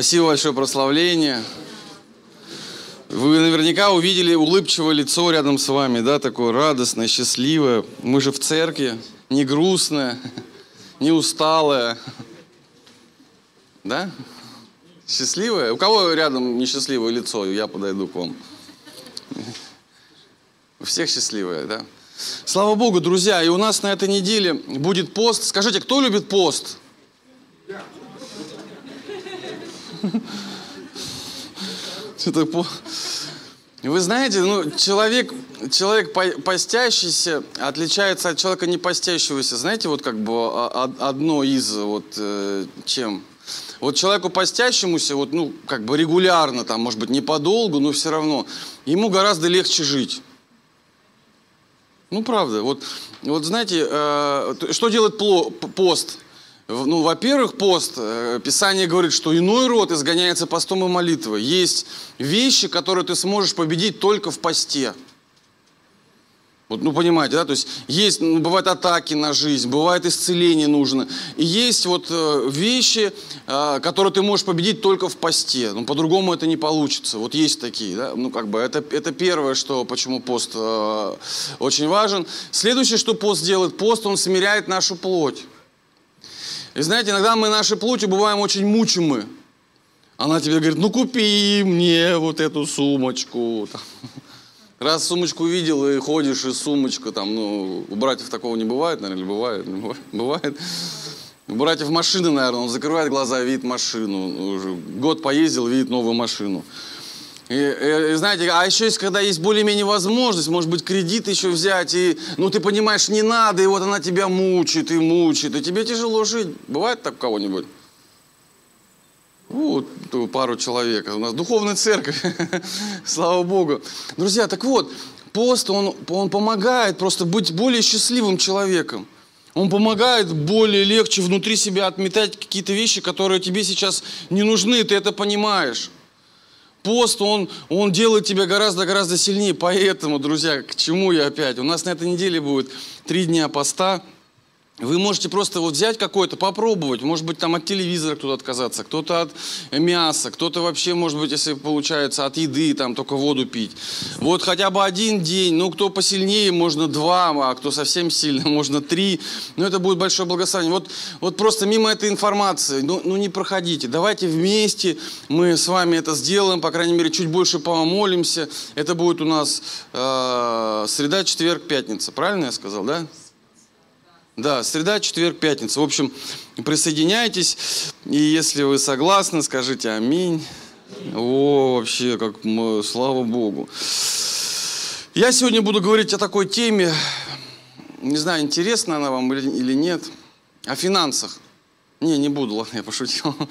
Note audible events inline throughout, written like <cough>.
Спасибо большое прославление. Вы наверняка увидели улыбчивое лицо рядом с вами, да, такое радостное, счастливое. Мы же в церкви, не грустное, <laughs> не усталое. Да? Счастливое? У кого рядом несчастливое лицо? Я подойду к вам. У всех счастливое, да? Слава Богу, друзья, и у нас на этой неделе будет пост. Скажите, кто любит пост? Что-то. Вы знаете, ну, человек, человек постящийся отличается от человека не постящегося. Знаете, вот как бы одно из вот э, чем? Вот человеку постящемуся, вот, ну, как бы регулярно, там, может быть, не подолгу, но все равно, ему гораздо легче жить. Ну, правда. Вот, вот знаете, э, что делает пост? Ну, во-первых, пост, э, Писание говорит, что иной род изгоняется постом и молитвой. Есть вещи, которые ты сможешь победить только в посте. Вот, ну, понимаете, да, то есть есть, ну, бывают атаки на жизнь, бывает исцеление нужно. И есть вот э, вещи, э, которые ты можешь победить только в посте. Ну, по-другому это не получится. Вот есть такие, да, ну, как бы, это, это первое, что, почему пост э, очень важен. Следующее, что пост делает, пост, он смиряет нашу плоть. И знаете, иногда мы нашей плотью бываем очень мучимы. Она тебе говорит, ну, купи мне вот эту сумочку. <laughs> Раз сумочку видел и ходишь, и сумочка там, ну, у братьев такого не бывает, наверное, или бывает? <laughs> Бывает. У братьев машины, наверное, он закрывает глаза, видит машину. Уже год поездил, видит новую машину. И, и, и знаете, а еще есть, когда есть более-менее возможность, может быть, кредит еще взять, и, ну, ты понимаешь, не надо, и вот она тебя мучает и мучает, и тебе тяжело жить. Бывает так у кого-нибудь? Вот пару человек. У нас духовная церковь. <laughs> Слава Богу. Друзья, так вот, пост, он, он помогает просто быть более счастливым человеком. Он помогает более легче внутри себя отметать какие-то вещи, которые тебе сейчас не нужны, ты это понимаешь. Пост, он, он делает тебя гораздо-гораздо сильнее. Поэтому, друзья, к чему я опять? У нас на этой неделе будет три дня поста. Вы можете просто вот взять какой-то, попробовать. Может быть, там от телевизора кто-то отказаться, кто-то от мяса, кто-то вообще, может быть, если получается, от еды, там только воду пить. Вот хотя бы один день. Ну, кто посильнее, можно два, а кто совсем сильно, <laughs> можно три. Но это будет большое благословение. Вот, вот просто мимо этой информации, ну, ну не проходите. Давайте вместе мы с вами это сделаем, по крайней мере, чуть больше помолимся. Это будет у нас э, среда, четверг, пятница. Правильно я сказал, да? Да, среда, четверг, пятница. В общем, присоединяйтесь. И если вы согласны, скажите аминь. О, вообще, как слава Богу. Я сегодня буду говорить о такой теме, не знаю, интересна она вам или нет, о финансах. Не, не буду, ладно, я пошутил. <laughs>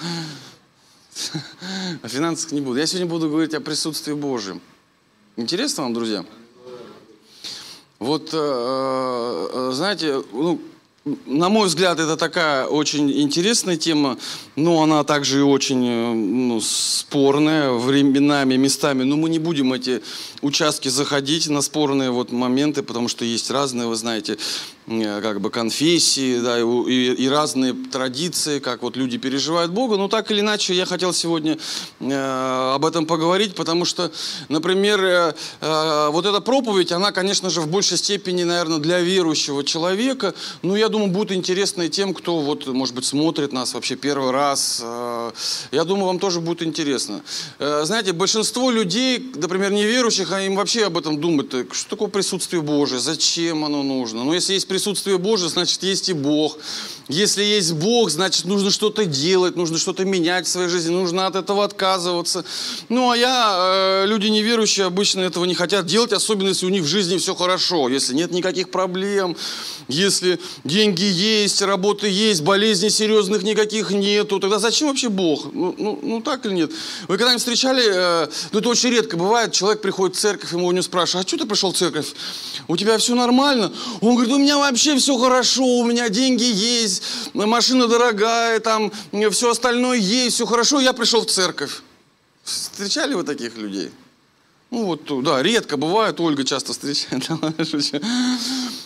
О финансах не буду. Я сегодня буду говорить о присутствии Божьем. Интересно вам, друзья? Вот, э, э, знаете, ну, на мой взгляд, это такая очень интересная тема, но она также и очень э, ну, спорная временами, местами. Но мы не будем эти участки заходить на спорные вот моменты, потому что есть разные, вы знаете, Э, как бы конфессии, да, и, и разные традиции, как вот люди переживают Бога. Но так или иначе, я хотел сегодня э, об этом поговорить, потому что, например, э, э, вот эта проповедь, она, конечно же, в большей степени, наверное, для верующего человека, но я думаю, будет интересно и тем, кто вот, может быть, смотрит нас вообще первый раз. Э, я думаю, вам тоже будет интересно. Э, знаете, большинство людей, например, неверующих, им вообще об этом думают, что такое присутствие Божие, зачем оно нужно. Но если есть присутствие присутствие Божие, значит, есть и Бог. Если есть Бог, значит, нужно что-то делать, нужно что-то менять в своей жизни, нужно от этого отказываться. Ну, а я, э, люди неверующие, обычно этого не хотят делать, особенно если у них в жизни все хорошо, если нет никаких проблем, если деньги есть, работы есть, болезней серьезных никаких нету, тогда зачем вообще Бог? Ну, ну, ну так или нет? Вы когда-нибудь встречали, э, ну это очень редко бывает, человек приходит в церковь, ему у него спрашивают, а что ты пришел в церковь? У тебя все нормально? Он говорит, у меня вообще все хорошо, у меня деньги есть, машина дорогая, там все остальное есть, все хорошо, я пришел в церковь. Встречали вы таких людей? Ну вот, да, редко бывает, Ольга часто встречает. <laughs>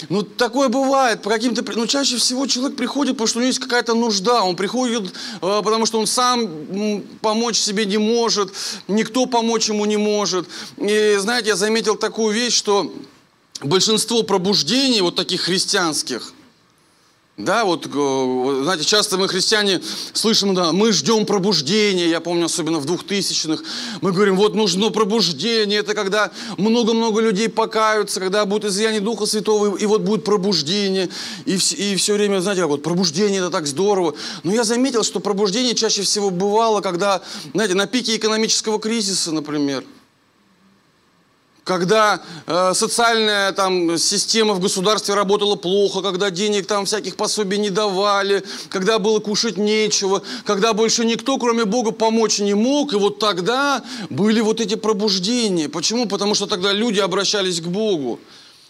Ну, такое бывает по каким-то... Ну, чаще всего человек приходит, потому что у него есть какая-то нужда. Он приходит, э, потому что он сам помочь себе не может, никто помочь ему не может. И, знаете, я заметил такую вещь, что большинство пробуждений вот таких христианских – да, вот, э, знаете, часто мы, христиане, слышим, да, мы ждем пробуждения, я помню, особенно в 2000-х, мы говорим, вот нужно пробуждение, это когда много-много людей покаются, когда будет излияние Духа Святого, и вот будет пробуждение, и, и все время, знаете, как вот пробуждение, это так здорово. Но я заметил, что пробуждение чаще всего бывало, когда, знаете, на пике экономического кризиса, например – когда э, социальная там, система в государстве работала плохо, когда денег там всяких пособий не давали, когда было кушать нечего, когда больше никто, кроме Бога, помочь не мог. И вот тогда были вот эти пробуждения. Почему? Потому что тогда люди обращались к Богу.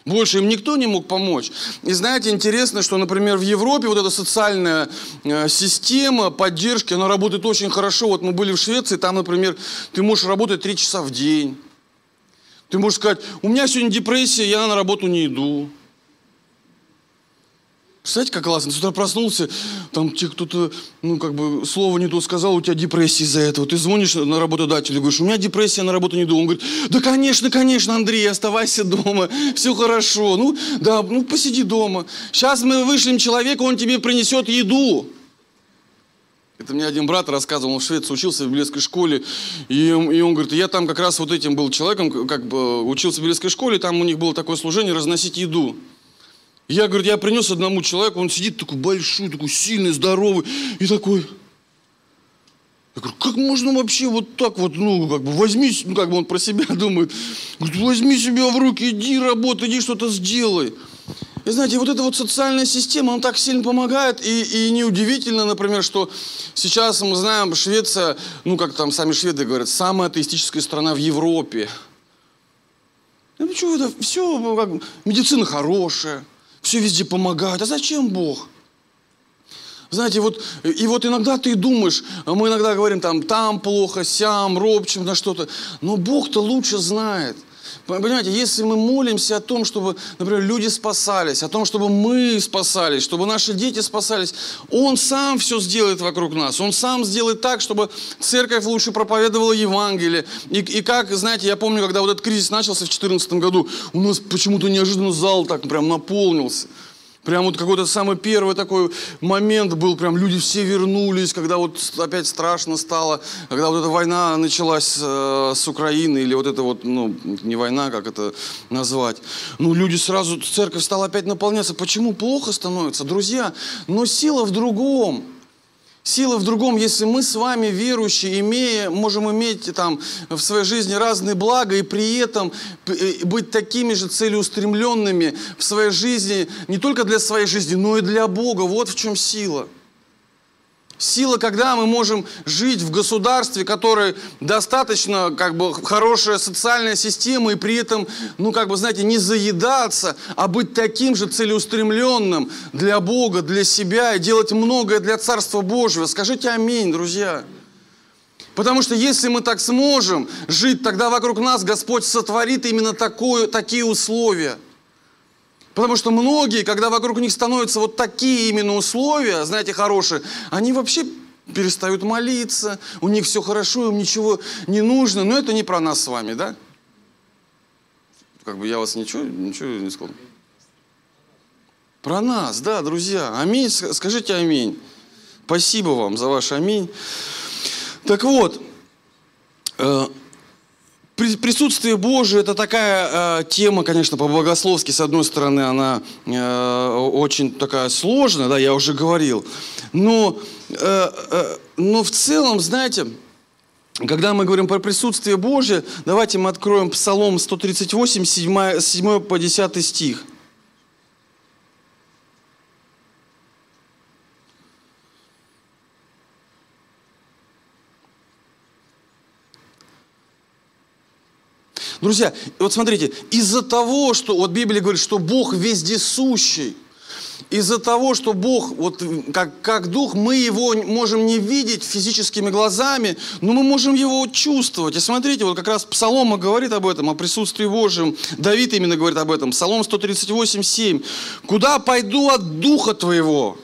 Больше им никто не мог помочь. И знаете, интересно, что, например, в Европе вот эта социальная э, система поддержки, она работает очень хорошо. Вот мы были в Швеции, там, например, ты можешь работать три часа в день. Ты можешь сказать, у меня сегодня депрессия, я на работу не иду. Представляете, как классно. С утра проснулся, там тебе кто-то, ну, как бы, слово не то сказал, у тебя депрессия из-за этого. Ты звонишь на работодателя говоришь, у меня депрессия, на работу не иду. Он говорит, да, конечно, конечно, Андрей, оставайся дома, <laughs> все хорошо. Ну, да, ну, посиди дома. Сейчас мы вышлем человека, он тебе принесет еду. Это мне один брат рассказывал, он в Швеции учился в библейской школе, и, и он говорит, я там как раз вот этим был человеком, как бы учился в библейской школе, там у них было такое служение разносить еду. Я, говорит, я принес одному человеку, он сидит такой большой, такой сильный, здоровый, и такой, я говорю, как можно вообще вот так вот, ну, как бы возьми, ну, как бы он про себя <laughs> думает, говорит, возьми себя в руки, иди работай, иди что-то сделай. И знаете, вот эта вот социальная система, она так сильно помогает, и, и неудивительно, например, что сейчас мы знаем, Швеция, ну, как там сами шведы говорят, самая атеистическая страна в Европе. Ну, что это, все, как, медицина хорошая, все везде помогает. А зачем Бог? Знаете, вот, и вот иногда ты думаешь, мы иногда говорим там, там плохо, сям, робчим на что-то, но Бог-то лучше знает – Понимаете, если мы молимся о том, чтобы, например, люди спасались, о том, чтобы мы спасались, чтобы наши дети спасались, Он сам все сделает вокруг нас. Он сам сделает так, чтобы церковь лучше проповедовала Евангелие. И, и как, знаете, я помню, когда вот этот кризис начался в 2014 году, у нас почему-то неожиданно зал так прям наполнился. Прям вот какой-то самый первый такой момент был, прям люди все вернулись, когда вот опять страшно стало, когда вот эта война началась э, с Украины, или вот это вот, ну, не война, как это назвать. Ну, люди сразу, церковь стала опять наполняться. Почему плохо становится? Друзья, но сила в другом. Сила в другом, если мы с вами, верующие, имея, можем иметь там в своей жизни разные блага и при этом э, быть такими же целеустремленными в своей жизни, не только для своей жизни, но и для Бога. Вот в чем сила. Сила, когда мы можем жить в государстве, которое достаточно как бы хорошая социальная система, и при этом, ну как бы, знаете, не заедаться, а быть таким же целеустремленным для Бога, для себя и делать многое для Царства Божьего. Скажите аминь, друзья. Потому что если мы так сможем жить, тогда вокруг нас Господь сотворит именно такое, такие условия – Потому что многие, когда вокруг них становятся вот такие именно условия, знаете, хорошие, они вообще перестают молиться, у них все хорошо, им ничего не нужно. Но это не про нас с вами, да? Как бы я вас ничего, ничего не сказал. Про нас, да, друзья. Аминь. Скажите аминь. Спасибо вам за ваш аминь. Так вот, э, Присутствие Божие – это такая э, тема, конечно, по-богословски, с одной стороны, она э, очень такая сложная, да, я уже говорил. Но, э, э, но в целом, знаете, когда мы говорим про присутствие Божие, давайте мы откроем Псалом 138, 7, 7 по 10 стих. Друзья, вот смотрите, из-за того, что вот Библия говорит, что Бог вездесущий, из-за того, что Бог, вот как, как Дух, мы Его можем не видеть физическими глазами, но мы можем Его чувствовать. И смотрите, вот как раз Псалома говорит об этом, о присутствии Божьем. Давид именно говорит об этом. Псалом 138, 7. «Куда пойду от Духа Твоего,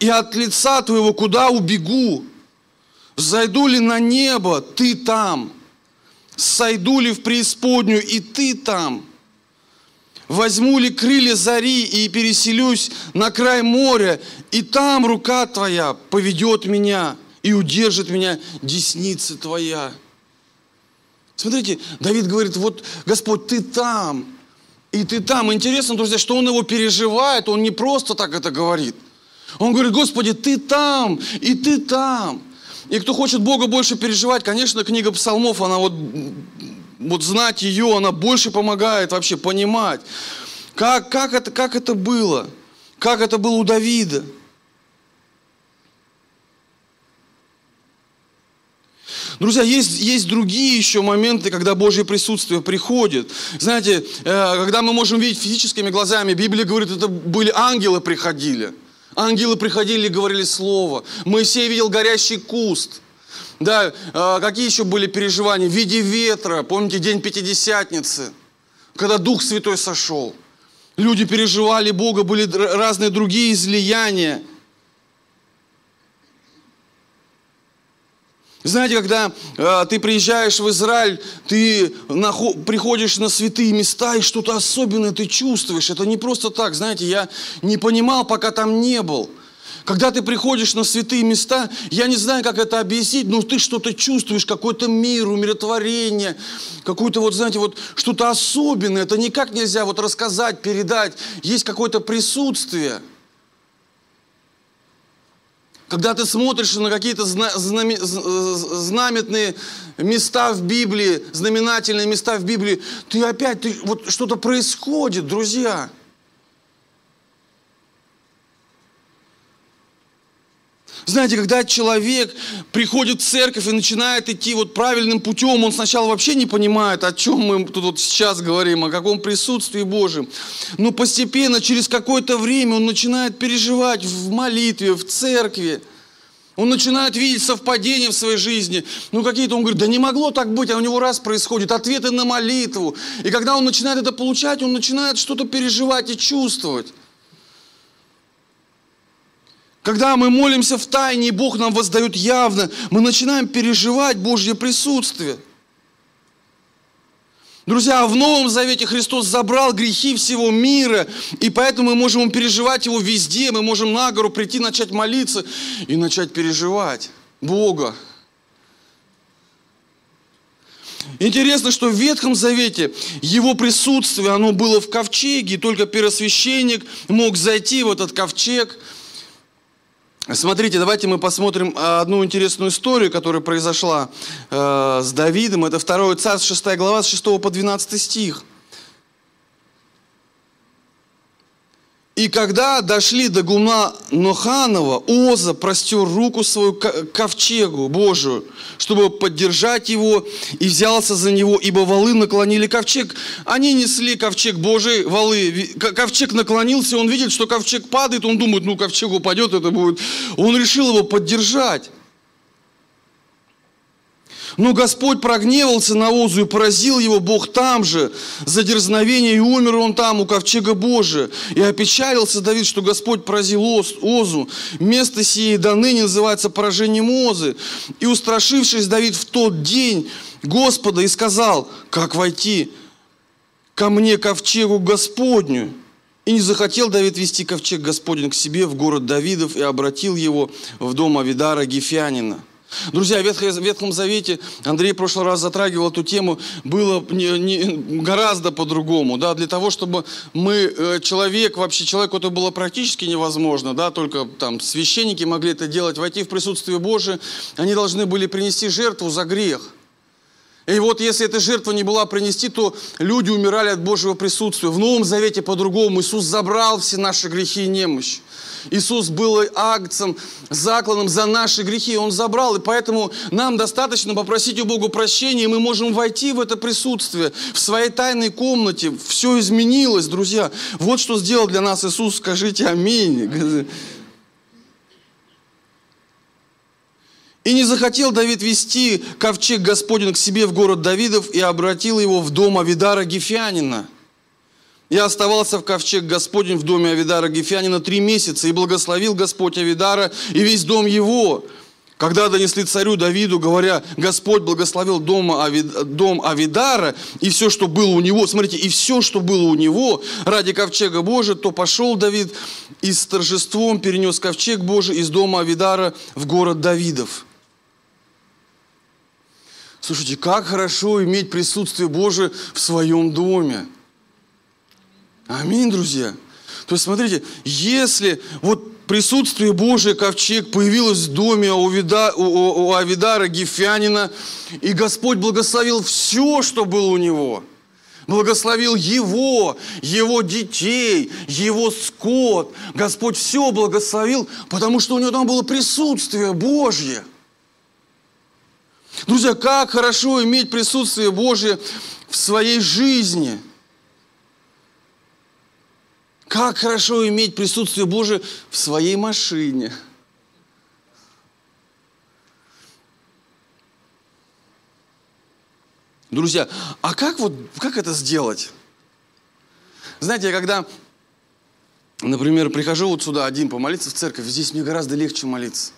и от лица Твоего куда убегу? Зайду ли на небо, Ты там? Сойду ли в преисподнюю, и Ты там?» Возьму ли крылья зари и переселюсь на край моря, и там рука Твоя поведет меня и удержит меня десница Твоя. Смотрите, Давид говорит, вот, Господь, Ты там, и Ты там. Интересно, друзья, что он его переживает, он не просто так это говорит. Он говорит, Господи, Ты там, и Ты там. И кто хочет Бога больше переживать, конечно, книга псалмов, она вот вот знать ее, она больше помогает вообще понимать, как, как, это, как это было, как это было у Давида. Друзья, есть, есть другие еще моменты, когда Божье присутствие приходит. Знаете, э, когда мы можем видеть физическими глазами, Библия говорит, это были ангелы приходили. Ангелы приходили и говорили слово. Моисей видел горящий куст – да, а, какие еще были переживания? В виде ветра, помните, день Пятидесятницы, когда Дух Святой сошел. Люди переживали Бога, были разные другие излияния. Знаете, когда э, ты приезжаешь в Израиль, ты нахо- приходишь на святые места, и что-то особенное ты чувствуешь. Это не просто так, знаете, я не понимал, пока там не был. Когда ты приходишь на святые места, я не знаю, как это объяснить, но ты что-то чувствуешь, какой-то мир, умиротворение, какое-то вот, знаете, вот что-то особенное. Это никак нельзя вот рассказать, передать. Есть какое-то присутствие. Когда ты смотришь на какие-то знаменные места в Библии, знаменательные места в Библии, ты опять, ты, вот что-то происходит, друзья. Знаете, когда человек приходит в церковь и начинает идти вот правильным путем, он сначала вообще не понимает, о чем мы тут вот сейчас говорим, о каком присутствии Божьем. Но постепенно, через какое-то время он начинает переживать в молитве, в церкви. Он начинает видеть совпадения в своей жизни. Ну, какие-то, он говорит, да не могло так быть, а у него раз происходит, ответы на молитву. И когда он начинает это получать, он начинает что-то переживать и чувствовать. Когда мы молимся в тайне, и Бог нам воздает явно, мы начинаем переживать Божье присутствие. Друзья, в Новом Завете Христос забрал грехи всего мира, и поэтому мы можем переживать Его везде, мы можем на гору прийти, начать молиться и начать переживать Бога. Интересно, что в Ветхом Завете его присутствие, оно было в ковчеге, и только первосвященник мог зайти в этот ковчег – Смотрите, давайте мы посмотрим а, одну интересную историю, которая произошла э, с Давидом. Это 2 Царств, 6 глава, с 6 по 12 стих. И когда дошли до гумна Ноханова, Оза простер руку свою к ковчегу Божию, чтобы поддержать его, и взялся за него, ибо валы наклонили ковчег. Они несли ковчег Божий, валы. Ковчег наклонился, он видит, что ковчег падает, он думает, ну ковчег упадет, это будет. Он решил его поддержать. Но Господь прогневался на Озу и поразил его Бог там же за дерзновение, и умер он там у ковчега Божия. И опечалился Давид, что Господь поразил Озу. Место сие до ныне называется поражением Озы. И устрашившись Давид в тот день Господа и сказал, как войти ко мне ковчегу Господню. И не захотел Давид вести ковчег Господень к себе в город Давидов и обратил его в дом Авидара Гефянина. Друзья, в Ветхом Завете, Андрей в прошлый раз затрагивал эту тему, было не, не, гораздо по-другому. Да, для того, чтобы мы, э, человек, вообще человеку это было практически невозможно, да, только там священники могли это делать, войти в присутствие Божие, они должны были принести жертву за грех. И вот если эта жертва не была принести, то люди умирали от Божьего присутствия. В Новом Завете по-другому. Иисус забрал все наши грехи и немощь. Иисус был акцем, закланным за наши грехи. Он забрал. И поэтому нам достаточно попросить у Бога прощения, и мы можем войти в это присутствие, в своей тайной комнате. Все изменилось, друзья. Вот что сделал для нас Иисус. Скажите аминь. И не захотел Давид вести ковчег Господень к себе в город Давидов и обратил его в дом Авидара Гефянина. И оставался в ковчег Господень в доме Авидара Гефянина три месяца, и благословил Господь Авидара и весь дом его. Когда донесли царю Давиду, говоря, Господь благословил дом, Авид, дом Авидара и все, что было у него, смотрите, и все, что было у него ради ковчега Божия, то пошел Давид и с торжеством перенес ковчег Божий из дома Авидара в город Давидов. Слушайте, как хорошо иметь присутствие Божие в своем доме. Аминь, друзья. То есть, смотрите, если вот присутствие Божие, ковчег, появилось в доме у, Вида, у, у Авидара Гефянина, и Господь благословил все, что было у него. Благословил его, его детей, его скот. Господь все благословил, потому что у него там было присутствие Божье. Друзья, как хорошо иметь присутствие Божье в своей жизни. Как хорошо иметь присутствие Божие в своей машине. Друзья, а как вот, как это сделать? Знаете, я когда, например, прихожу вот сюда один помолиться в церковь, здесь мне гораздо легче молиться.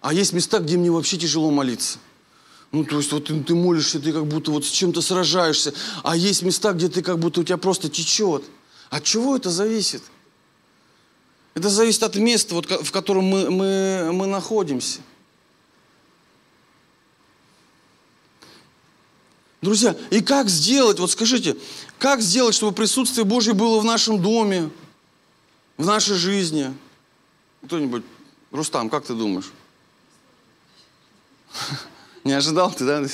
А есть места, где мне вообще тяжело молиться – ну, то есть вот ты, ты молишься, ты как будто вот с чем-то сражаешься, а есть места, где ты как будто у тебя просто течет. От чего это зависит? Это зависит от места, вот, в котором мы, мы, мы находимся. Друзья, и как сделать, вот скажите, как сделать, чтобы присутствие Божье было в нашем доме, в нашей жизни? Кто-нибудь, Рустам, как ты думаешь? <laughs> Не ожидал ты, да?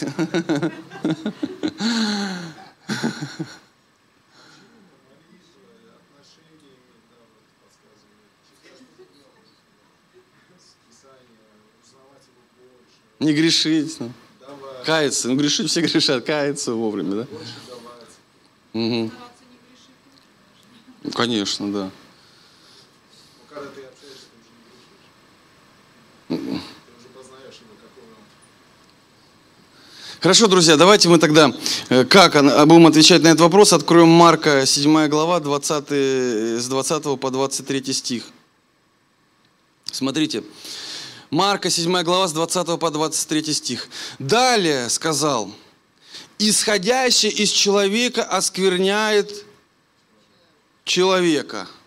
Не грешить. Ну. Каяться. Ну, грешить все грешат, каяться вовремя, да? Угу. Ну, конечно, да. Хорошо, друзья, давайте мы тогда, э, как будем отвечать на этот вопрос, откроем Марка, 7 глава, 20, с 20 по 23 стих. Смотрите, Марка, 7 глава, с 20 по 23 стих. Далее сказал, исходящий из человека оскверняет человека –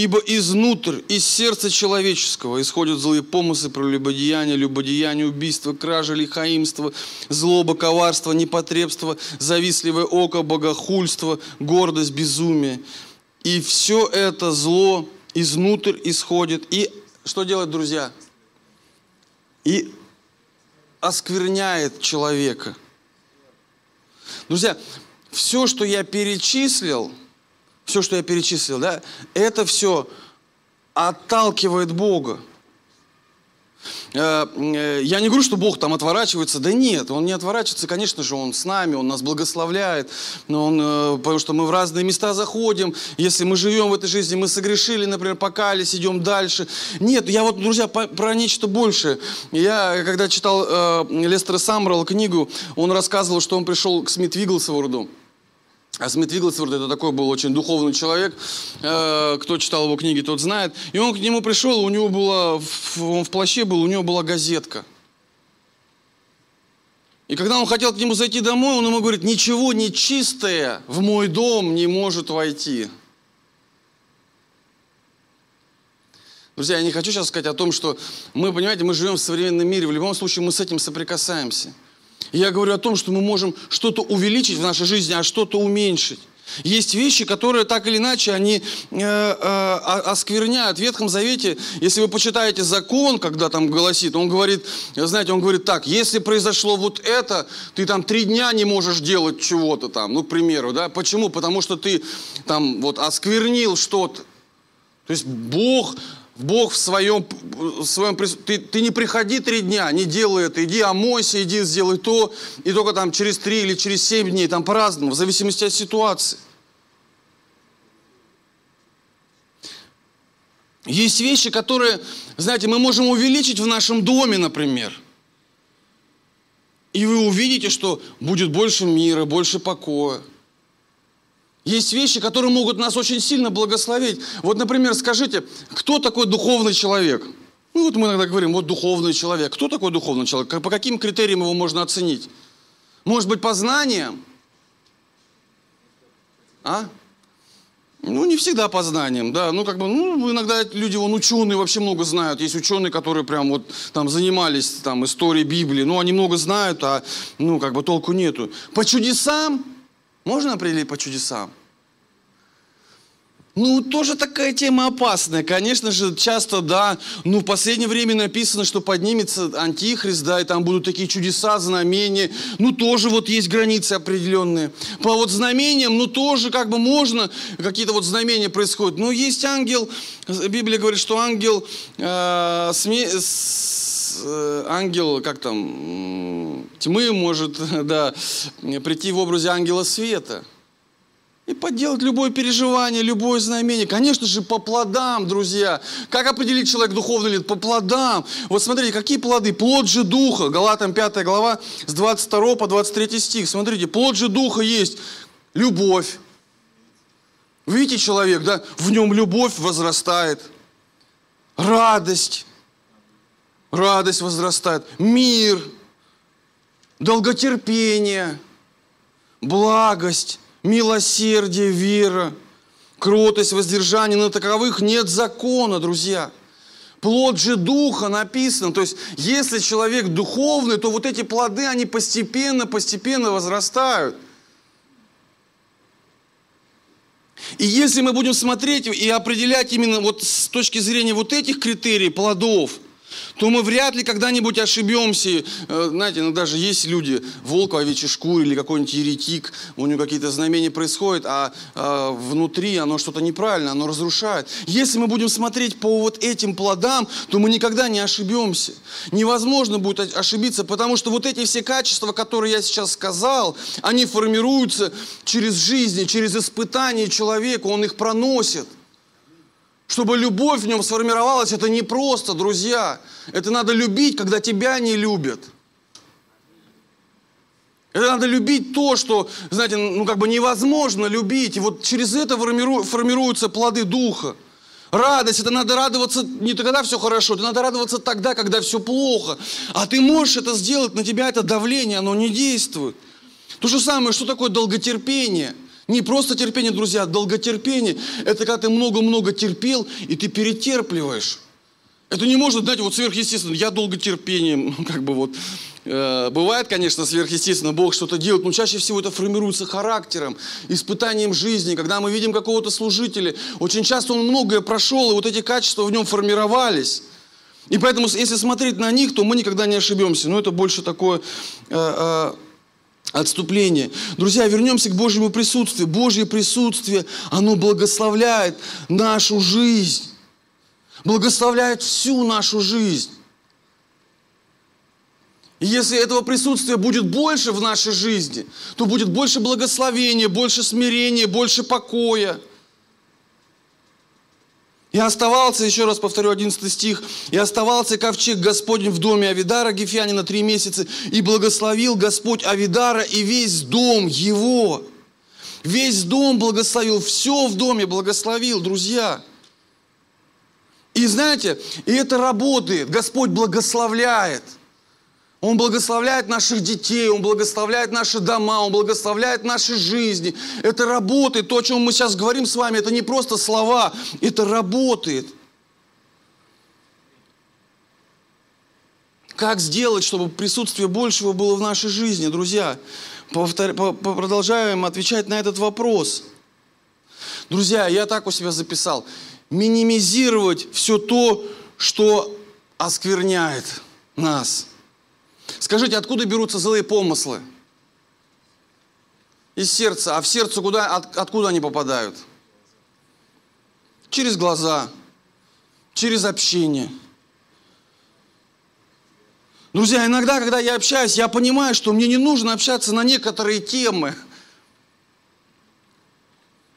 Ибо изнутрь, из сердца человеческого исходят злые помыслы, прелюбодеяние, любодеяние, убийство, кража, лихаимство, злоба, коварство, непотребство, завистливое око, богохульство, гордость, безумие. И все это зло изнутрь исходит. И что делает, друзья? И оскверняет человека. Друзья, все, что я перечислил – все, что я перечислил, да, это все отталкивает Бога. Э, э, я не говорю, что Бог там отворачивается, да нет, Он не отворачивается, конечно же, Он с нами, Он нас благословляет, но он, э, потому что мы в разные места заходим, если мы живем в этой жизни, мы согрешили, например, покались, идем дальше. Нет, я вот, друзья, про нечто большее. Я, когда читал Лестера Самрала книгу, он рассказывал, что он пришел к Смит Вигглсворду, а Смит Вигглсворт это такой был очень духовный человек. Э, кто читал его книги, тот знает. И он к нему пришел, у него была, он в плаще был, у него была газетка. И когда он хотел к нему зайти домой, он ему говорит, ничего нечистое в мой дом не может войти. Друзья, я не хочу сейчас сказать о том, что мы, понимаете, мы живем в современном мире, в любом случае мы с этим соприкасаемся. Я говорю о том, что мы можем что-то увеличить в нашей жизни, а что-то уменьшить. Есть вещи, которые так или иначе, они э, э, оскверняют. В Ветхом Завете, если вы почитаете закон, когда там голосит, он говорит, знаете, он говорит так, если произошло вот это, ты там три дня не можешь делать чего-то там, ну, к примеру, да, почему? Потому что ты там вот осквернил что-то. То есть Бог, Бог в своем, в своем ты, ты не приходи три дня, не делай это, иди омойся, иди сделай то, и только там через три или через семь дней, там по-разному, в зависимости от ситуации. Есть вещи, которые, знаете, мы можем увеличить в нашем доме, например. И вы увидите, что будет больше мира, больше покоя. Есть вещи, которые могут нас очень сильно благословить. Вот, например, скажите, кто такой духовный человек? Ну вот мы иногда говорим, вот духовный человек. Кто такой духовный человек? По каким критериям его можно оценить? Может быть, по знаниям? А? Ну, не всегда по знаниям, да. Ну, как бы, ну, иногда люди, вон, ученые вообще много знают. Есть ученые, которые прям вот там занимались там историей Библии. Ну, они много знают, а, ну, как бы толку нету. По чудесам можно определить по чудесам? Ну, тоже такая тема опасная. Конечно же, часто, да, ну, в последнее время написано, что поднимется антихрист, да, и там будут такие чудеса, знамения. Ну, тоже вот есть границы определенные. По вот знамениям, ну, тоже как бы можно, какие-то вот знамения происходят. Но есть ангел, Библия говорит, что ангел, э, сме, ангел, как там, тьмы может, <laughs> да, прийти в образе ангела света и подделать любое переживание, любое знамение. Конечно же, по плодам, друзья. Как определить человек духовный ли? По плодам. Вот смотрите, какие плоды? Плод же Духа. Галатам 5 глава с 22 по 23 стих. Смотрите, плод же Духа есть любовь. Видите, человек, да, в нем любовь возрастает. Радость. Радость возрастает. Мир. Долготерпение. Благость милосердие, вера, кротость, воздержание. На таковых нет закона, друзья. Плод же духа написано. То есть, если человек духовный, то вот эти плоды, они постепенно, постепенно возрастают. И если мы будем смотреть и определять именно вот с точки зрения вот этих критерий плодов – то мы вряд ли когда-нибудь ошибемся. Э, знаете, ну даже есть люди, волк в овечьей шкуре или какой-нибудь еретик, у него какие-то знамения происходят, а, а внутри оно что-то неправильно, оно разрушает. Если мы будем смотреть по вот этим плодам, то мы никогда не ошибемся. Невозможно будет ошибиться, потому что вот эти все качества, которые я сейчас сказал, они формируются через жизнь, через испытания человека, он их проносит. Чтобы любовь в нем сформировалась, это не просто, друзья. Это надо любить, когда тебя не любят. Это надо любить то, что, знаете, ну как бы невозможно любить. И вот через это формируются плоды Духа. Радость, это надо радоваться не когда все хорошо, это надо радоваться тогда, когда все плохо. А ты можешь это сделать, на тебя это давление, оно не действует. То же самое, что такое долготерпение – не просто терпение, друзья, долготерпение. Это когда ты много-много терпел, и ты перетерпливаешь. Это не может, знаете, вот сверхъестественно. Я долготерпением, <laughs> как бы вот, э, бывает, конечно, сверхъестественно, Бог что-то делает, но чаще всего это формируется характером, испытанием жизни. Когда мы видим какого-то служителя, очень часто он многое прошел, и вот эти качества в нем формировались. И поэтому, если смотреть на них, то мы никогда не ошибемся. Но это больше такое... Э, э, отступление. Друзья, вернемся к Божьему присутствию. Божье присутствие, оно благословляет нашу жизнь. Благословляет всю нашу жизнь. И если этого присутствия будет больше в нашей жизни, то будет больше благословения, больше смирения, больше покоя. И оставался, еще раз повторю, 11 стих, «И оставался ковчег Господень в доме Авидара Гефянина три месяца, и благословил Господь Авидара и весь дом его». Весь дом благословил, все в доме благословил, друзья. И знаете, и это работает, Господь благословляет – он благословляет наших детей, Он благословляет наши дома, Он благословляет наши жизни. Это работает. То, о чем мы сейчас говорим с вами, это не просто слова, это работает. Как сделать, чтобы присутствие большего было в нашей жизни, друзья? Повтор... Продолжаем отвечать на этот вопрос – Друзья, я так у себя записал. Минимизировать все то, что оскверняет нас. Скажите, откуда берутся злые помыслы? Из сердца. А в сердце куда, от, откуда они попадают? Через глаза, через общение. Друзья, иногда, когда я общаюсь, я понимаю, что мне не нужно общаться на некоторые темы.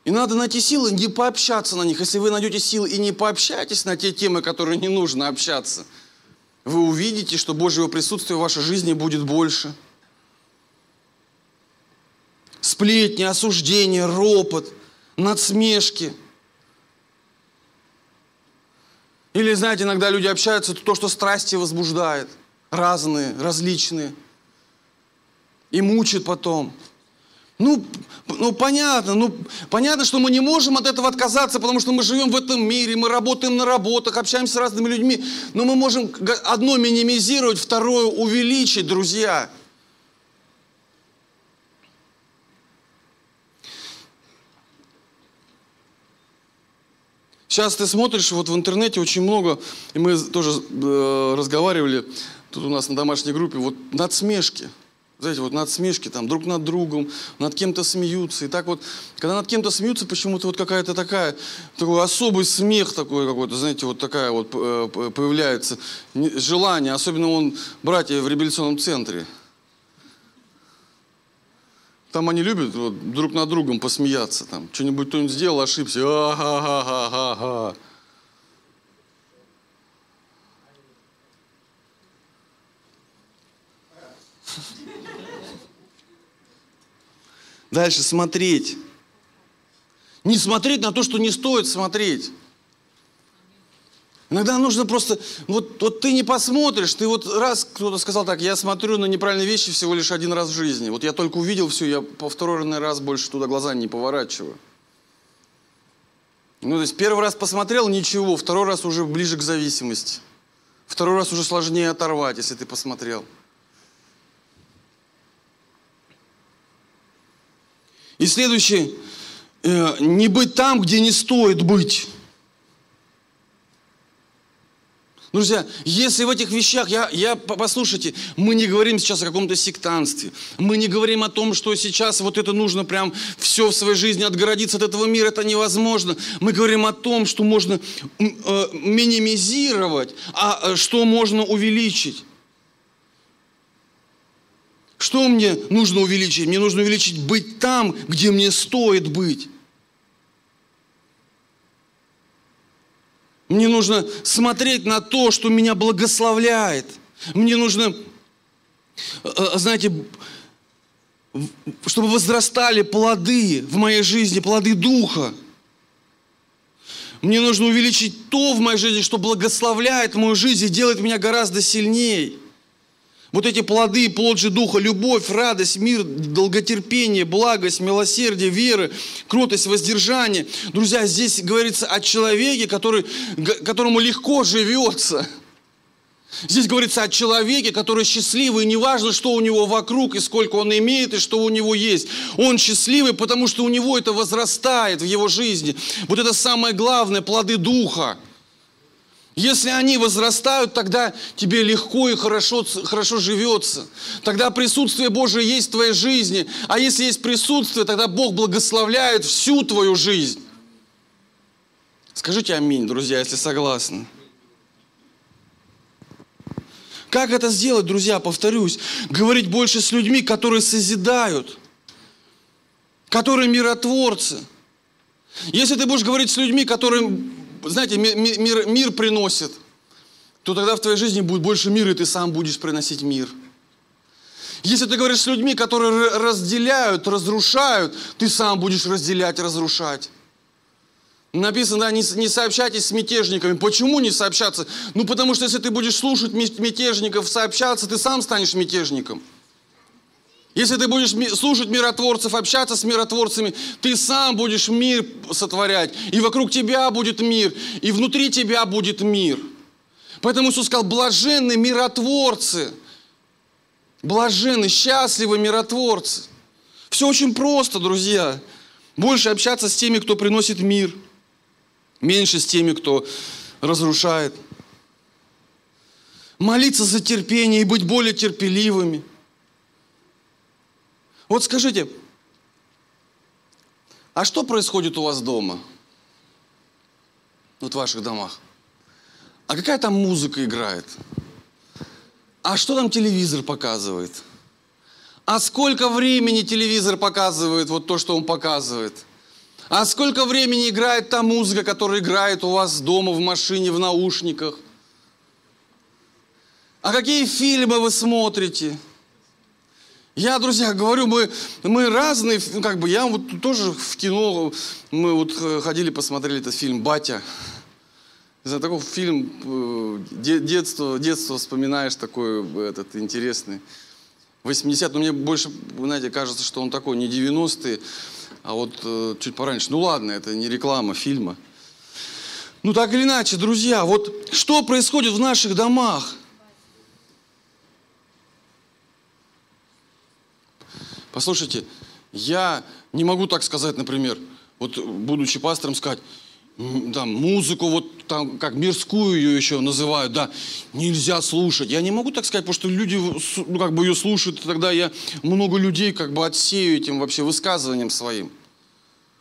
И надо найти силы не пообщаться на них. Если вы найдете силы и не пообщаетесь на те темы, которые не нужно общаться, вы увидите, что Божьего присутствия в вашей жизни будет больше. Сплетни, осуждения, ропот, надсмешки. Или, знаете, иногда люди общаются, то, что страсти возбуждает – разные, различные. И мучит потом. Ну, ну понятно, ну понятно, что мы не можем от этого отказаться, потому что мы живем в этом мире, мы работаем на работах, общаемся с разными людьми, но мы можем одно минимизировать, второе увеличить, друзья. Сейчас ты смотришь, вот в интернете очень много, и мы тоже э, разговаривали тут у нас на домашней группе, вот надсмешки. Знаете, вот надсмешки там друг над другом, над кем-то смеются. И так вот, когда над кем-то смеются, почему-то вот какая-то такая, такой особый смех такой какой-то, знаете, вот такая вот э, появляется желание, особенно он, братья в реабилитационном центре. Там они любят вот, друг над другом посмеяться, там, что-нибудь кто-нибудь сделал, ошибся, а-ха-ха-ха-ха-ха. Дальше смотреть. Не смотреть на то, что не стоит смотреть. Иногда нужно просто, вот, вот ты не посмотришь, ты вот раз, кто-то сказал так, я смотрю на неправильные вещи всего лишь один раз в жизни. Вот я только увидел все, я по второй раз больше туда глаза не поворачиваю. Ну, то есть первый раз посмотрел, ничего, второй раз уже ближе к зависимости. Второй раз уже сложнее оторвать, если ты посмотрел. И следующее, э, не быть там, где не стоит быть. Друзья, если в этих вещах, я, я, послушайте, мы не говорим сейчас о каком-то сектанстве, мы не говорим о том, что сейчас вот это нужно прям все в своей жизни отгородиться от этого мира, это невозможно. Мы говорим о том, что можно э, минимизировать, а э, что можно увеличить. Что мне нужно увеличить? Мне нужно увеличить быть там, где мне стоит быть. Мне нужно смотреть на то, что меня благословляет. Мне нужно, э, э, знаете, чтобы возрастали плоды в моей жизни, плоды Духа. Мне нужно увеличить то в моей жизни, что благословляет мою жизнь и делает меня гораздо сильнее. Вот эти плоды, плод же Духа, любовь, радость, мир, долготерпение, благость, милосердие, вера, кротость, воздержание. Друзья, здесь говорится о человеке, который, которому легко живется. Здесь говорится о человеке, который счастливый, неважно, что у него вокруг, и сколько он имеет, и что у него есть. Он счастливый, потому что у него это возрастает в его жизни. Вот это самое главное, плоды Духа – если они возрастают, тогда тебе легко и хорошо, хорошо живется. Тогда присутствие Божие есть в твоей жизни. А если есть присутствие, тогда Бог благословляет всю твою жизнь. Скажите аминь, друзья, если согласны. Как это сделать, друзья, повторюсь? Говорить больше с людьми, которые созидают, которые миротворцы. Если ты будешь говорить с людьми, которые знаете, мир, мир приносит, то тогда в твоей жизни будет больше мира, и ты сам будешь приносить мир. Если ты говоришь с людьми, которые разделяют, разрушают, ты сам будешь разделять, разрушать. Написано, да, не, не сообщайтесь с мятежниками. Почему не сообщаться? Ну, потому что если ты будешь слушать мятежников, сообщаться, ты сам станешь мятежником. Если ты будешь слушать миротворцев, общаться с миротворцами, ты сам будешь мир сотворять. И вокруг тебя будет мир, и внутри тебя будет мир. Поэтому Иисус сказал, блаженны миротворцы. Блаженны, счастливы миротворцы. Все очень просто, друзья. Больше общаться с теми, кто приносит мир. Меньше с теми, кто разрушает. Молиться за терпение и быть более терпеливыми. Вот скажите, а что происходит у вас дома? Вот в ваших домах. А какая там музыка играет? А что там телевизор показывает? А сколько времени телевизор показывает вот то, что он показывает? А сколько времени играет та музыка, которая играет у вас дома, в машине, в наушниках? А какие фильмы вы смотрите? Я, друзья, говорю, мы, мы разные, ну, как бы, я вот тоже в кино, мы вот ходили, посмотрели этот фильм «Батя». За такой фильм э, детство, детство вспоминаешь такой этот интересный. 80 но мне больше, знаете, кажется, что он такой не 90-е, а вот э, чуть пораньше. Ну ладно, это не реклама фильма. Ну так или иначе, друзья, вот что происходит в наших домах? Послушайте, я не могу так сказать, например, вот будучи пастором, сказать, там, музыку, вот там, как мирскую ее еще называют, да, нельзя слушать. Я не могу так сказать, потому что люди, ну, как бы ее слушают, и тогда я много людей как бы отсею этим вообще высказыванием своим.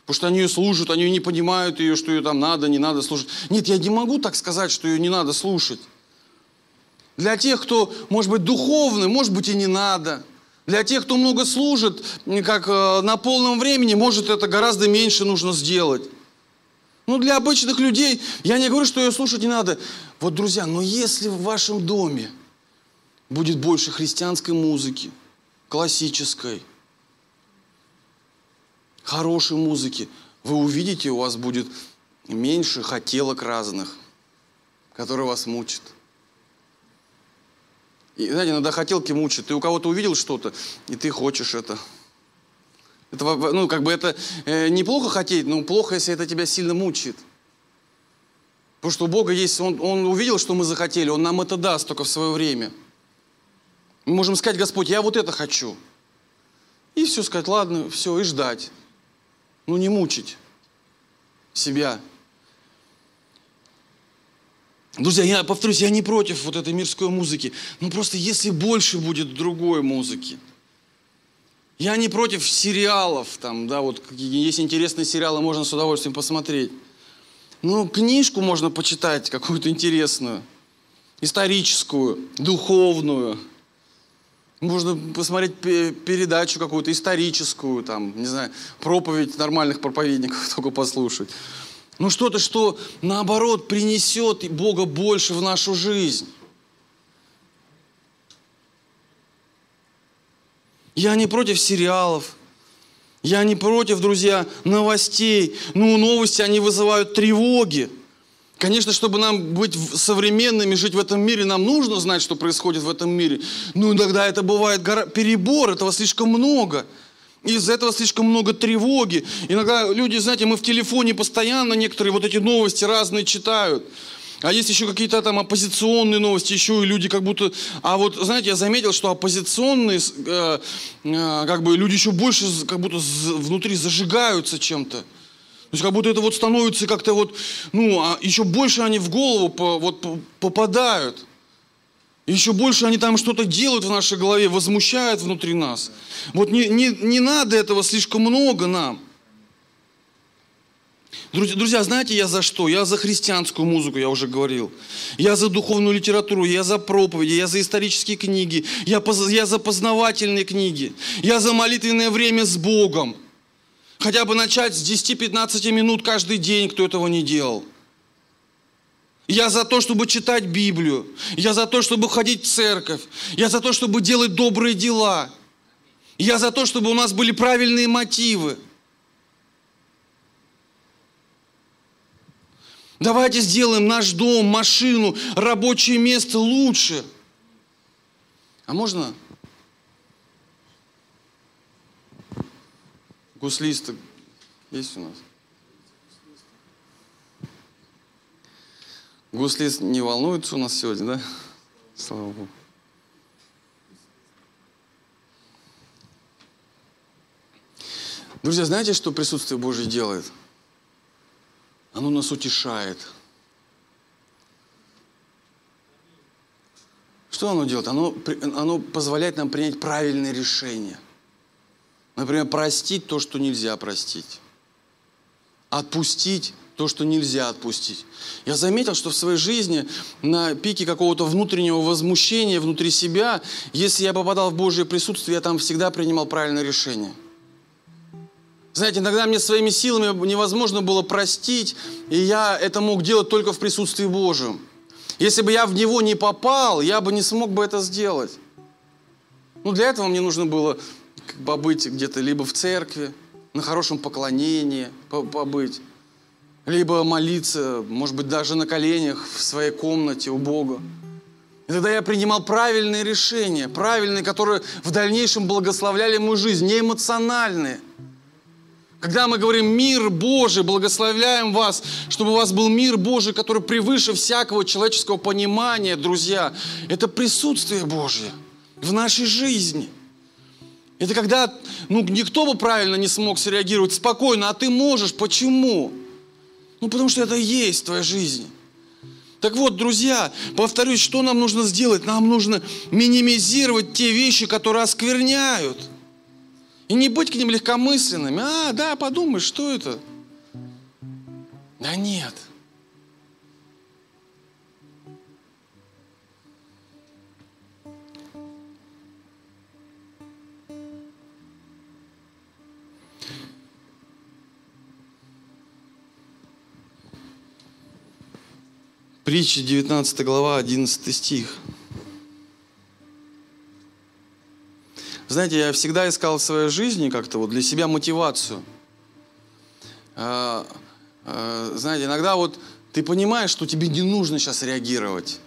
Потому что они ее слушают, они не понимают ее, что ее там надо, не надо слушать. Нет, я не могу так сказать, что ее не надо слушать. Для тех, кто, может быть, духовный, может быть, и не надо. Для тех, кто много служит, как э, на полном времени, может, это гораздо меньше нужно сделать. Ну, для обычных людей, я не говорю, что ее слушать не надо. Вот, друзья, но если в вашем доме будет больше христианской музыки, классической, хорошей музыки, вы увидите, у вас будет меньше хотелок разных, которые вас мучат. И, знаете, иногда хотелки мучат. Ты у кого-то увидел что-то, и ты хочешь это. Это, ну, как бы это э, неплохо хотеть, но плохо, если это тебя сильно мучает. Потому что у Бога есть, он, он увидел, что мы захотели, Он нам это даст только в свое время. Мы можем сказать, Господь, я вот это хочу. И все сказать, ладно, все, и ждать. Ну, не мучить себя. Друзья, я повторюсь, я не против вот этой мирской музыки. Но просто если больше будет другой музыки – я не против сериалов, там, да, вот есть интересные сериалы, можно с удовольствием посмотреть. Ну, книжку можно почитать какую-то интересную, историческую, духовную. Можно посмотреть передачу какую-то историческую, там, не знаю, проповедь нормальных проповедников <laughs> только послушать. Ну, что-то, что, наоборот, принесет Бога больше в нашу жизнь. Я не против сериалов. Я не против, друзья, новостей. Ну, новости, они вызывают тревоги. Конечно, чтобы нам быть современными, жить в этом мире, нам нужно знать, что происходит в этом мире. Но иногда это бывает перебор, этого слишком много. Из-за этого слишком много тревоги. Иногда люди, знаете, мы в телефоне постоянно некоторые вот эти новости разные читают. А есть еще какие-то там оппозиционные новости, еще и люди как будто... А вот, знаете, я заметил, что оппозиционные, э, э, как бы люди еще больше как будто внутри зажигаются чем-то. То есть как будто это вот становится как-то вот, ну, а еще больше они в голову по, вот, попадают. Еще больше они там что-то делают в нашей голове, возмущают внутри нас. Вот не, не, не надо этого слишком много нам. Друзья, знаете, я за что? Я за христианскую музыку, я уже говорил. Я за духовную литературу, я за проповеди, я за исторические книги, я, я за познавательные книги, я за молитвенное время с Богом. Хотя бы начать с 10-15 минут каждый день, кто этого не делал. Я за то, чтобы читать Библию. Я за то, чтобы ходить в церковь. Я за то, чтобы делать добрые дела. Я за то, чтобы у нас были правильные мотивы. Давайте сделаем наш дом, машину, рабочее место лучше. А можно гуслиста есть у нас? Гуслист не волнуется у нас сегодня, да? Слава Богу. Друзья, знаете, что присутствие Божье делает? Оно нас утешает. Что оно делает? Оно, оно позволяет нам принять правильные решения. Например, простить то, что нельзя простить. Отпустить то, что нельзя отпустить. Я заметил, что в своей жизни на пике какого-то внутреннего возмущения внутри себя, если я попадал в Божье присутствие, я там всегда принимал правильное решение. Знаете, иногда мне своими силами невозможно было простить, и я это мог делать только в присутствии Божьем. Если бы я в него не попал, я бы не смог бы это сделать. Ну, для этого мне нужно было побыть где-то либо в церкви, на хорошем поклонении побыть, либо молиться, может быть, даже на коленях в своей комнате у Бога. И тогда я принимал правильные решения, правильные, которые в дальнейшем благословляли мою жизнь, не эмоциональные. Когда мы говорим «мир Божий», благословляем вас, чтобы у вас был мир Божий, который превыше всякого человеческого понимания, друзья. Это присутствие Божье в нашей жизни. Это когда ну, никто бы правильно не смог среагировать спокойно, а ты можешь. Почему? Ну, потому что это есть в твоей жизни. Так вот, друзья, повторюсь, что нам нужно сделать? Нам нужно минимизировать те вещи, которые оскверняют. И не быть к ним легкомысленными. А, да, подумай, что это? Да нет. Притча 19 глава, 11 стих. Знаете, я всегда искал в своей жизни как-то вот для себя мотивацию. А, а, знаете, иногда вот ты понимаешь, что тебе не нужно сейчас реагировать.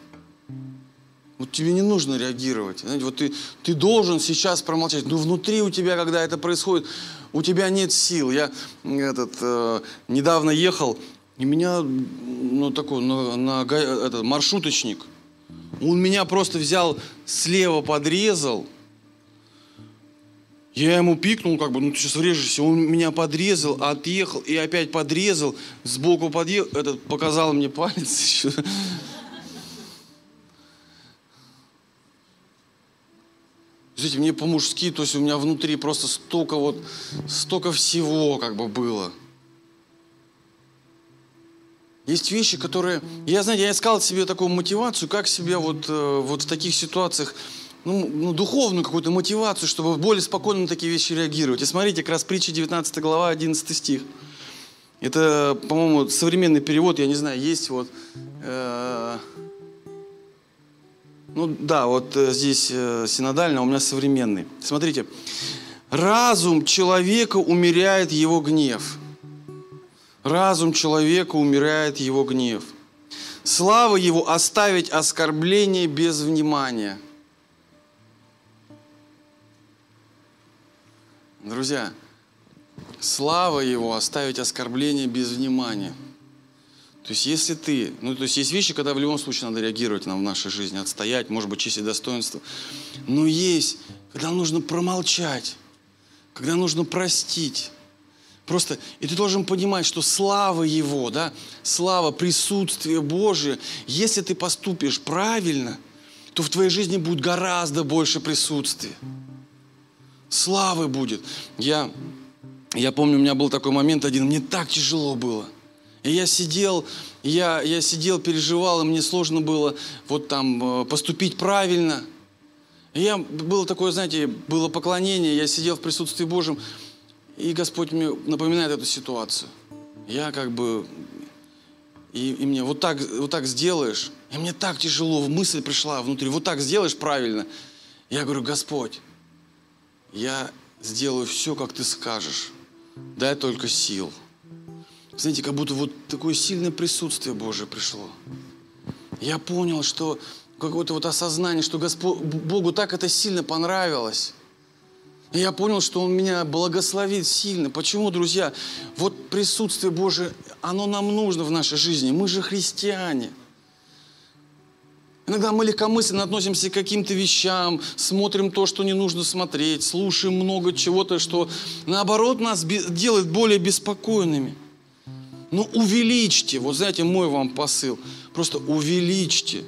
Вот тебе не нужно реагировать. Знаете, вот ты, ты должен сейчас промолчать. Но внутри у тебя, когда это происходит, у тебя нет сил. Я этот, э, недавно ехал и меня, ну, такой, на, на, этот, маршруточник, он меня просто взял, слева подрезал. Я ему пикнул, как бы, ну ты сейчас врежешься. Он меня подрезал, отъехал и опять подрезал. Сбоку подъехал, этот показал мне палец <laughs> еще. Знаете, мне по-мужски, то есть у меня внутри просто столько вот, столько всего как бы было. Есть вещи, которые... Я, знаете, я искал себе такую мотивацию, как себе вот, э, вот в таких ситуациях, ну, ну, духовную какую-то мотивацию, чтобы более спокойно на такие вещи реагировать. И смотрите, как раз притча 19 глава, 11 стих. Это, по-моему, современный перевод, я не знаю, есть вот... Э, ну да, вот э, здесь э, синодально, а у меня современный. Смотрите. «Разум человека умеряет его гнев» Разум человека умирает его гнев. Слава его оставить оскорбление без внимания. Друзья, слава его оставить оскорбление без внимания. То есть если ты, ну то есть есть вещи, когда в любом случае надо реагировать нам в нашей жизни, отстоять, может быть, и достоинство. Но есть, когда нужно промолчать, когда нужно простить, Просто, и ты должен понимать, что слава Его, да, слава, присутствие Божие, если ты поступишь правильно, то в твоей жизни будет гораздо больше присутствия. Славы будет. Я, я помню, у меня был такой момент один, мне так тяжело было. И я сидел, я, я сидел, переживал, и мне сложно было вот там э, поступить правильно. И я, было такое, знаете, было поклонение, я сидел в присутствии Божьем, и Господь мне напоминает эту ситуацию. Я как бы... И, и мне вот так, вот так сделаешь, и мне так тяжело, мысль пришла внутри, вот так сделаешь правильно. Я говорю, Господь, я сделаю все, как ты скажешь. Дай только сил. Знаете, как будто вот такое сильное присутствие Божие пришло. Я понял, что какое-то вот осознание, что Господь, Богу так это сильно понравилось. И я понял, что Он меня благословит сильно. Почему, друзья? Вот присутствие Божие, оно нам нужно в нашей жизни. Мы же христиане. Иногда мы легкомысленно относимся к каким-то вещам, смотрим то, что не нужно смотреть, слушаем много чего-то, что наоборот нас делает более беспокойными. Ну увеличьте, вот знаете, мой вам посыл, просто увеличьте,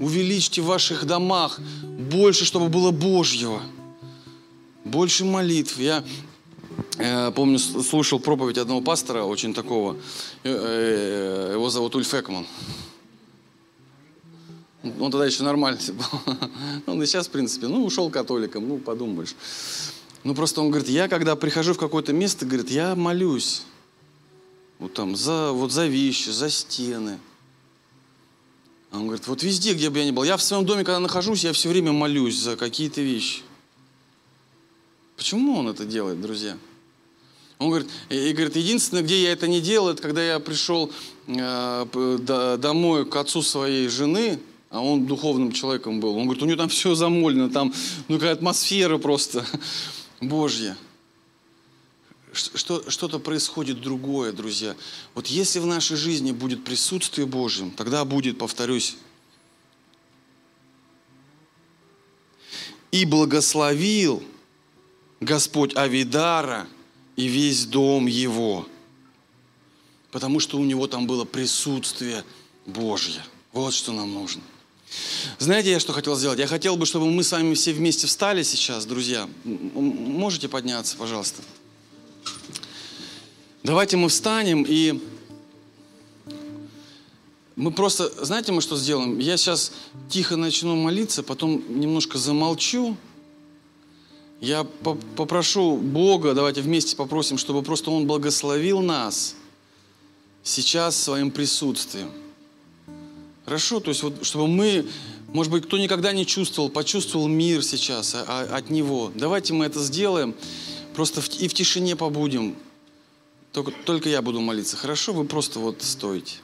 увеличьте в ваших домах больше, чтобы было Божьего, больше молитв. Я э, помню, слушал проповедь одного пастора, очень такого, э, э, его зовут Ульф Экман. Он тогда еще нормальный <laughs> был. Он и сейчас, в принципе, ну, ушел католиком, ну, подумаешь. Ну, просто он говорит, я когда прихожу в какое-то место, говорит, я молюсь. Вот там, за, вот за вещи, за стены. Он говорит, вот везде, где бы я ни был. Я в своем доме, когда нахожусь, я все время молюсь за какие-то вещи. Почему он это делает, друзья? Он говорит, и говорит, единственное, где я это не делал, это когда я пришел э, домой к отцу своей жены, а он духовным человеком был. Он говорит, у него там все замолено, там ну, какая атмосфера просто <laughs> Божья. Что, что-то происходит другое, друзья. Вот если в нашей жизни будет присутствие Божье, тогда будет, повторюсь, и благословил Господь Авидара и весь дом его, потому что у него там было присутствие Божье. Вот что нам нужно. Знаете, я что хотел сделать? Я хотел бы, чтобы мы с вами все вместе встали сейчас, друзья. Можете подняться, пожалуйста? Давайте мы встанем и мы просто, знаете, мы что сделаем? Я сейчас тихо начну молиться, потом немножко замолчу. Я попрошу Бога, давайте вместе попросим, чтобы просто Он благословил нас сейчас своим присутствием. Хорошо, то есть вот, чтобы мы, может быть, кто никогда не чувствовал, почувствовал мир сейчас а, а, от Него. Давайте мы это сделаем, просто в, и в тишине побудем. Только, только я буду молиться. Хорошо, вы просто вот стоите.